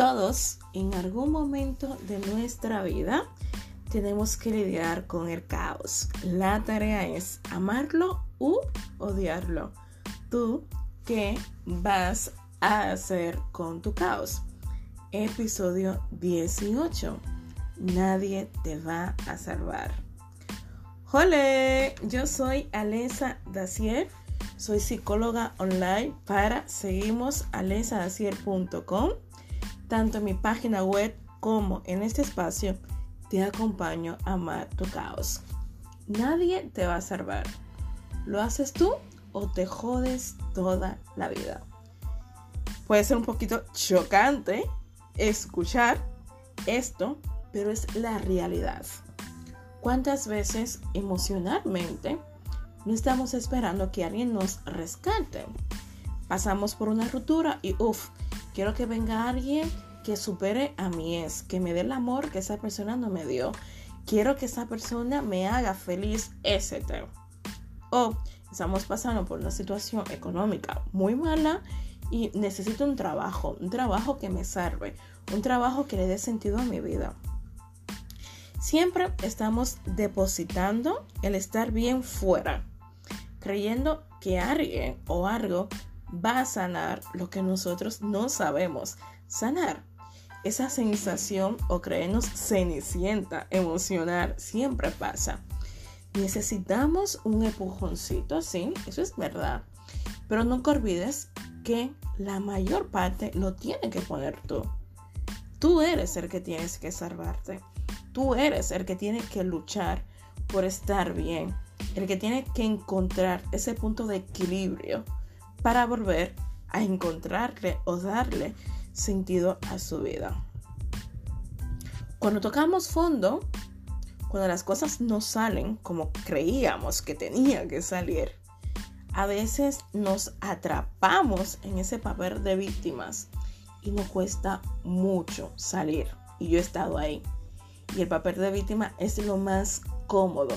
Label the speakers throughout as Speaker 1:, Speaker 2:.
Speaker 1: Todos en algún momento de nuestra vida tenemos que lidiar con el caos. La tarea es amarlo u odiarlo. ¿Tú qué vas a hacer con tu caos? Episodio 18. Nadie te va a salvar. Hola, yo soy Alesa Dacier. Soy psicóloga online para seguimosalesadacier.com. Tanto en mi página web como en este espacio te acompaño a amar tu caos. Nadie te va a salvar. ¿Lo haces tú o te jodes toda la vida? Puede ser un poquito chocante escuchar esto, pero es la realidad. ¿Cuántas veces emocionalmente no estamos esperando que alguien nos rescate? Pasamos por una ruptura y uff, quiero que venga alguien que supere a mi ex, que me dé el amor que esa persona no me dio. Quiero que esa persona me haga feliz, etc. O estamos pasando por una situación económica muy mala y necesito un trabajo, un trabajo que me salve, un trabajo que le dé sentido a mi vida. Siempre estamos depositando el estar bien fuera, creyendo que alguien o algo va a sanar lo que nosotros no sabemos sanar esa sensación o creernos cenicienta emocional siempre pasa. Necesitamos un empujoncito, sí, eso es verdad. Pero nunca olvides que la mayor parte lo tiene que poner tú. Tú eres el que tienes que salvarte. Tú eres el que tiene que luchar por estar bien. El que tiene que encontrar ese punto de equilibrio para volver a encontrarle o darle sentido a su vida. Cuando tocamos fondo, cuando las cosas no salen como creíamos que tenían que salir, a veces nos atrapamos en ese papel de víctimas y nos cuesta mucho salir. Y yo he estado ahí. Y el papel de víctima es lo más cómodo,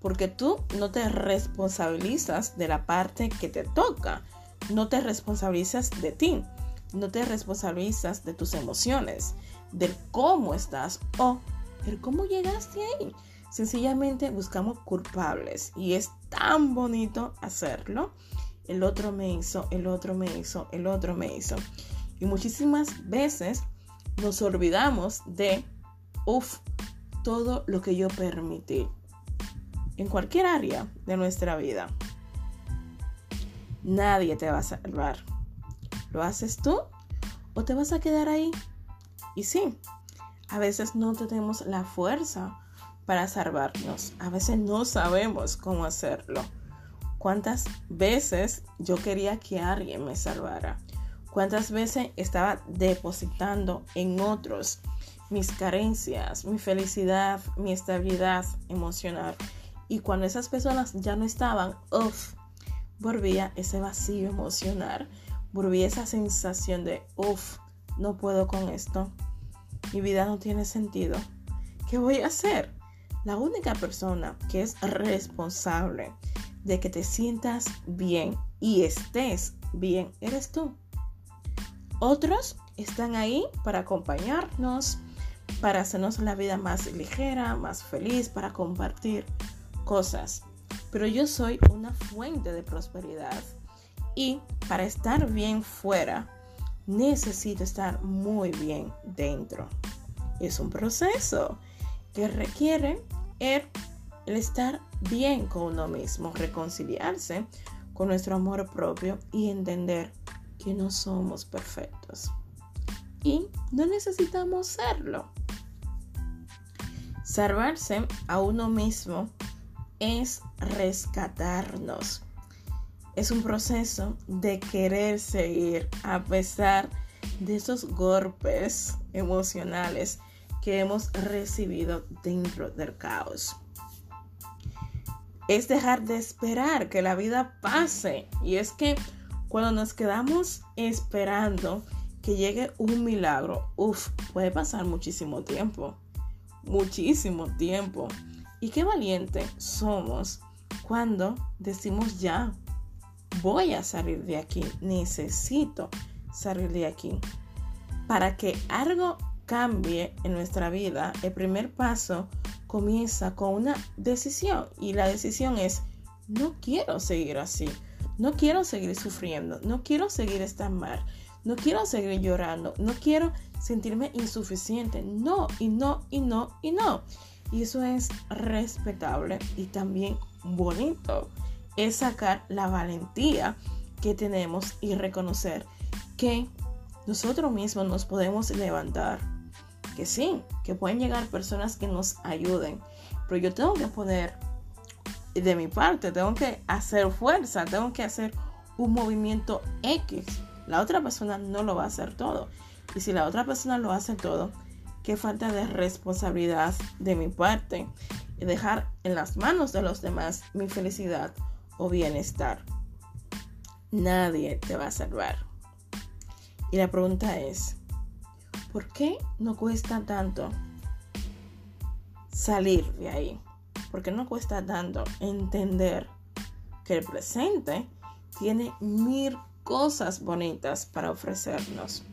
Speaker 1: porque tú no te responsabilizas de la parte que te toca, no te responsabilizas de ti no te responsabilizas de tus emociones, del cómo estás o del cómo llegaste ahí. Sencillamente buscamos culpables y es tan bonito hacerlo. El otro me hizo, el otro me hizo, el otro me hizo. Y muchísimas veces nos olvidamos de, uff, todo lo que yo permití en cualquier área de nuestra vida. Nadie te va a salvar. ¿Lo haces tú o te vas a quedar ahí? Y sí, a veces no tenemos la fuerza para salvarnos. A veces no sabemos cómo hacerlo. ¿Cuántas veces yo quería que alguien me salvara? ¿Cuántas veces estaba depositando en otros mis carencias, mi felicidad, mi estabilidad emocional? Y cuando esas personas ya no estaban, uff, volvía ese vacío emocional volví esa sensación de, uff, no puedo con esto. Mi vida no tiene sentido. ¿Qué voy a hacer? La única persona que es responsable de que te sientas bien y estés bien eres tú. Otros están ahí para acompañarnos, para hacernos la vida más ligera, más feliz, para compartir cosas. Pero yo soy una fuente de prosperidad y para estar bien fuera, necesito estar muy bien dentro. Es un proceso que requiere el, estar bien con uno mismo, reconciliarse con nuestro amor propio y entender que no somos perfectos. Y no necesitamos serlo. Salvarse a uno mismo es rescatarnos es un proceso de querer seguir a pesar de esos golpes emocionales que hemos recibido dentro del caos. Es dejar de esperar que la vida pase. Y es que cuando nos quedamos esperando que llegue un milagro, uff, puede pasar muchísimo tiempo. Muchísimo tiempo. Y qué valiente somos cuando decimos ya, voy a salir de aquí, necesito salir de aquí. para que algo cambie en nuestra vida, el primer paso comienza con una decisión y la decisión es, no quiero seguir así, no quiero seguir sufriendo, no quiero seguir estando mal, no quiero seguir llorando, no quiero sentirme insuficiente, no, y no, y no, y no. Y eso es respetable y también bonito. Es sacar la valentía que tenemos y reconocer que nosotros mismos nos podemos levantar que sí, que pueden llegar personas que nos ayuden, pero yo tengo que poner de mi parte, tengo que hacer fuerza, tengo que hacer un movimiento X. La otra persona no lo va a hacer todo. Y si la otra persona lo hace todo, qué falta de responsabilidad de mi parte y dejar en las manos de los demás mi felicidad o bienestar. Nadie te va a salvar. Y la pregunta es, ¿por qué no cuesta tanto salir de ahí? ¿Por qué no cuesta tanto entender que el presente tiene mil cosas bonitas para ofrecernos?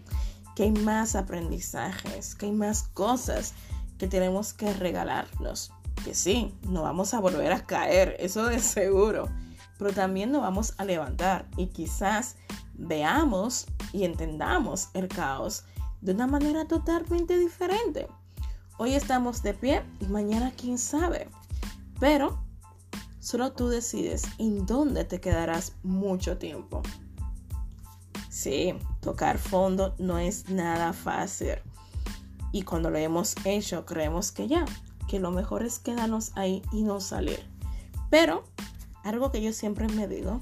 Speaker 1: Que hay más aprendizajes, que hay más cosas que tenemos que regalarnos. Que sí, no vamos a volver a caer, eso de seguro. Pero también nos vamos a levantar y quizás veamos y entendamos el caos de una manera totalmente diferente. Hoy estamos de pie y mañana quién sabe. Pero solo tú decides en dónde te quedarás mucho tiempo. Sí, tocar fondo no es nada fácil. Y cuando lo hemos hecho, creemos que ya, que lo mejor es quedarnos ahí y no salir. Pero, algo que yo siempre me digo,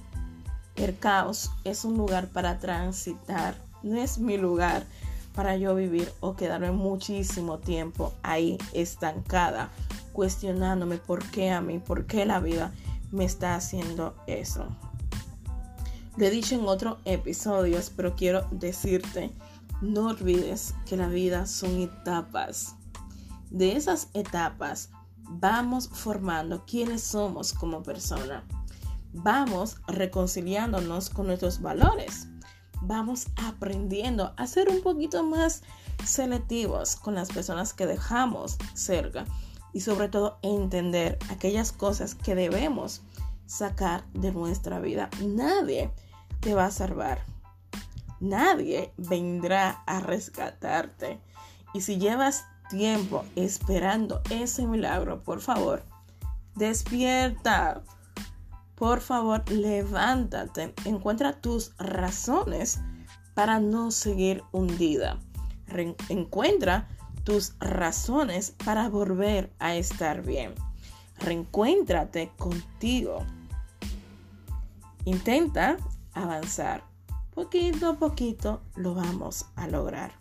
Speaker 1: el caos es un lugar para transitar, no es mi lugar para yo vivir o quedarme muchísimo tiempo ahí estancada, cuestionándome por qué a mí, por qué la vida me está haciendo eso. Lo he dicho en otros episodios, pero quiero decirte, no olvides que la vida son etapas. De esas etapas vamos formando quiénes somos como persona. Vamos reconciliándonos con nuestros valores vamos aprendiendo a ser un poquito más selectivos con las personas que dejamos cerca y sobre todo entender aquellas cosas que debemos sacar de nuestra vida. Nadie te va a salvar. Nadie vendrá a rescatarte. Y si llevas tiempo esperando ese milagro, por favor, despierta. Por favor, levántate, encuentra tus razones para no seguir hundida. encuentra tus razones para volver a estar bien. Reencuéntrate contigo. Intenta avanzar. Poquito a poquito lo vamos a lograr.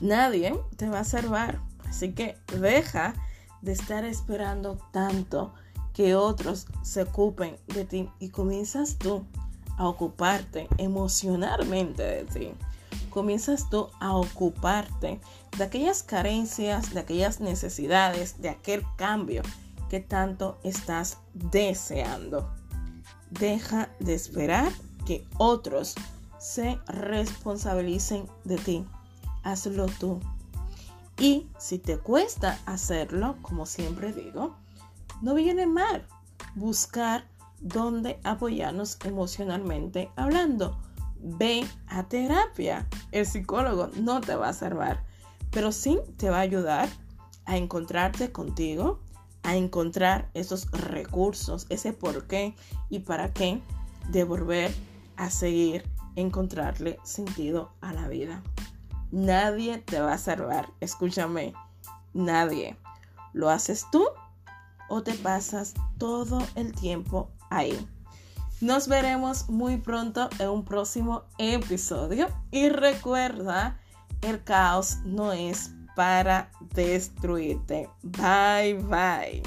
Speaker 1: Nadie te va a salvar. Así que deja de estar esperando tanto que otros se ocupen de ti y comienzas tú a ocuparte emocionalmente de ti. Comienzas tú a ocuparte de aquellas carencias, de aquellas necesidades, de aquel cambio que tanto estás deseando. Deja de esperar que otros se responsabilicen de ti. Hazlo tú. Y si te cuesta hacerlo, como siempre digo, no viene mal buscar dónde apoyarnos emocionalmente hablando. Ve a terapia. El psicólogo no te va a salvar, pero sí te va a ayudar a encontrarte contigo, a encontrar esos recursos, ese por qué y para qué de volver a seguir encontrarle sentido a la vida. Nadie te va a salvar, escúchame, nadie. Lo haces tú o te pasas todo el tiempo ahí. Nos veremos muy pronto en un próximo episodio y recuerda, el caos no es para destruirte. Bye bye.